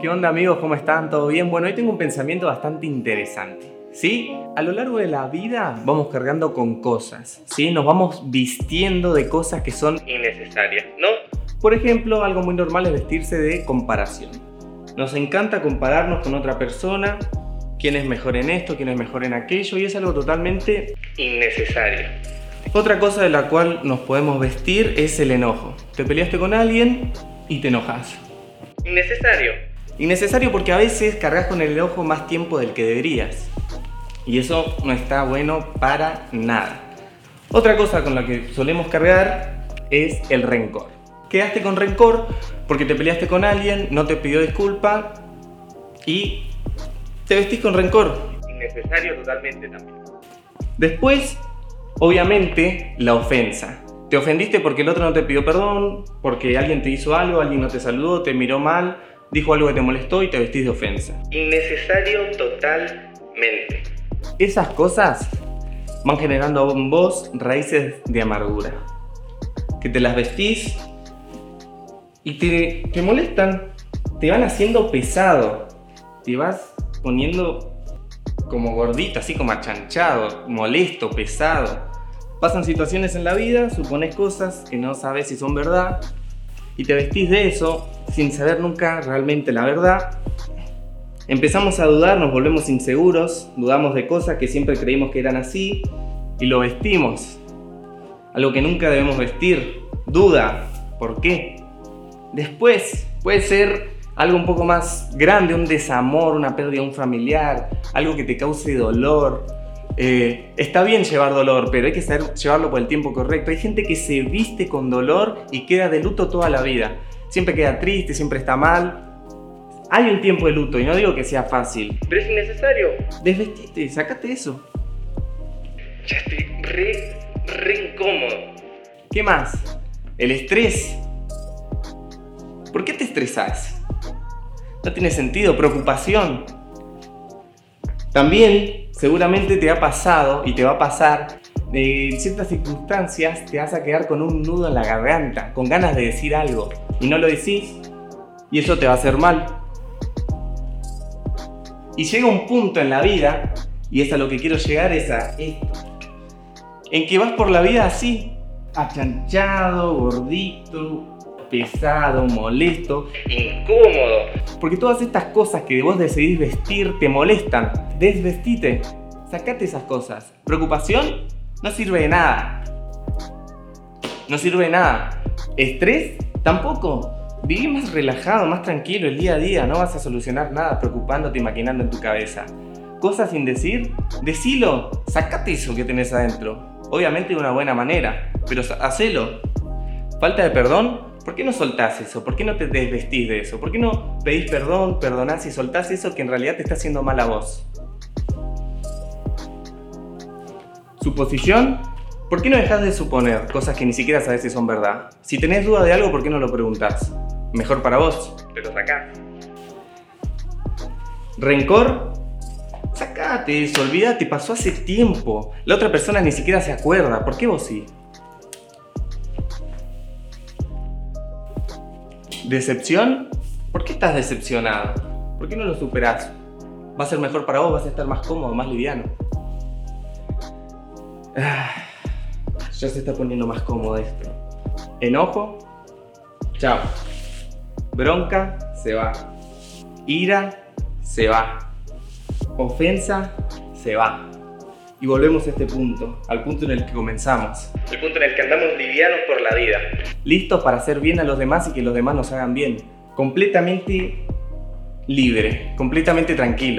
¿Qué onda amigos? ¿Cómo están? ¿Todo bien? Bueno, hoy tengo un pensamiento bastante interesante. ¿Sí? A lo largo de la vida vamos cargando con cosas, ¿sí? Nos vamos vistiendo de cosas que son innecesarias, ¿no? Por ejemplo, algo muy normal es vestirse de comparación. Nos encanta compararnos con otra persona, quién es mejor en esto, quién es mejor en aquello, y es algo totalmente innecesario. Otra cosa de la cual nos podemos vestir es el enojo. Te peleaste con alguien y te enojas. Innecesario. Innecesario porque a veces cargas con el enojo más tiempo del que deberías. Y eso no está bueno para nada. Otra cosa con la que solemos cargar es el rencor. Quedaste con rencor porque te peleaste con alguien, no te pidió disculpa y te vestís con rencor. Innecesario totalmente también. Después, obviamente, la ofensa. Te ofendiste porque el otro no te pidió perdón, porque alguien te hizo algo, alguien no te saludó, te miró mal, dijo algo que te molestó y te vestís de ofensa. Innecesario totalmente. Esas cosas van generando en vos raíces de amargura. Que te las vestís y te, te molestan. Te van haciendo pesado. Te vas poniendo como gordito, así como achanchado, molesto, pesado. Pasan situaciones en la vida, supones cosas que no sabes si son verdad y te vestís de eso sin saber nunca realmente la verdad, empezamos a dudar, nos volvemos inseguros, dudamos de cosas que siempre creímos que eran así y lo vestimos. Algo que nunca debemos vestir. Duda. ¿Por qué? Después puede ser algo un poco más grande, un desamor, una pérdida de un familiar, algo que te cause dolor, eh, está bien llevar dolor, pero hay que saber llevarlo por el tiempo correcto. Hay gente que se viste con dolor y queda de luto toda la vida. Siempre queda triste, siempre está mal. Hay un tiempo de luto y no digo que sea fácil. Pero es innecesario. Desvestite, sacate eso. Ya estoy re, re incómodo. ¿Qué más? El estrés. ¿Por qué te estresas? No tiene sentido. Preocupación. También seguramente te ha pasado y te va a pasar en ciertas circunstancias te vas a quedar con un nudo en la garganta, con ganas de decir algo y no lo decís y eso te va a hacer mal. Y llega un punto en la vida, y es a lo que quiero llegar, es a esto, en que vas por la vida así, achanchado, gordito, pesado, molesto, incómodo. Porque todas estas cosas que vos decidís vestir te molestan. Desvestite. Sacate esas cosas. Preocupación no sirve de nada. No sirve de nada. Estrés tampoco. Viví más relajado, más tranquilo el día a día. No vas a solucionar nada preocupándote y maquinando en tu cabeza. Cosas sin decir, decilo. Sacate eso que tenés adentro. Obviamente de una buena manera, pero hacelo. Falta de perdón, ¿Por qué no soltás eso? ¿Por qué no te desvestís de eso? ¿Por qué no pedís perdón, perdonás y soltás eso que en realidad te está haciendo mal a vos? Suposición. ¿Por qué no dejas de suponer cosas que ni siquiera sabes si son verdad? Si tenés duda de algo, ¿por qué no lo preguntás? Mejor para vos. Te lo sacás. Rencor. Sacate eso, olvídate, pasó hace tiempo. La otra persona ni siquiera se acuerda. ¿Por qué vos sí? ¿Decepción? ¿Por qué estás decepcionado? ¿Por qué no lo superás? Va a ser mejor para vos, vas a estar más cómodo, más liviano. Ah, ya se está poniendo más cómodo esto. Enojo, chao. Bronca, se va. Ira, se va. Ofensa, se va. Y volvemos a este punto, al punto en el que comenzamos. El punto en el que andamos livianos por la vida. Listos para hacer bien a los demás y que los demás nos hagan bien. Completamente libre, completamente tranquilo.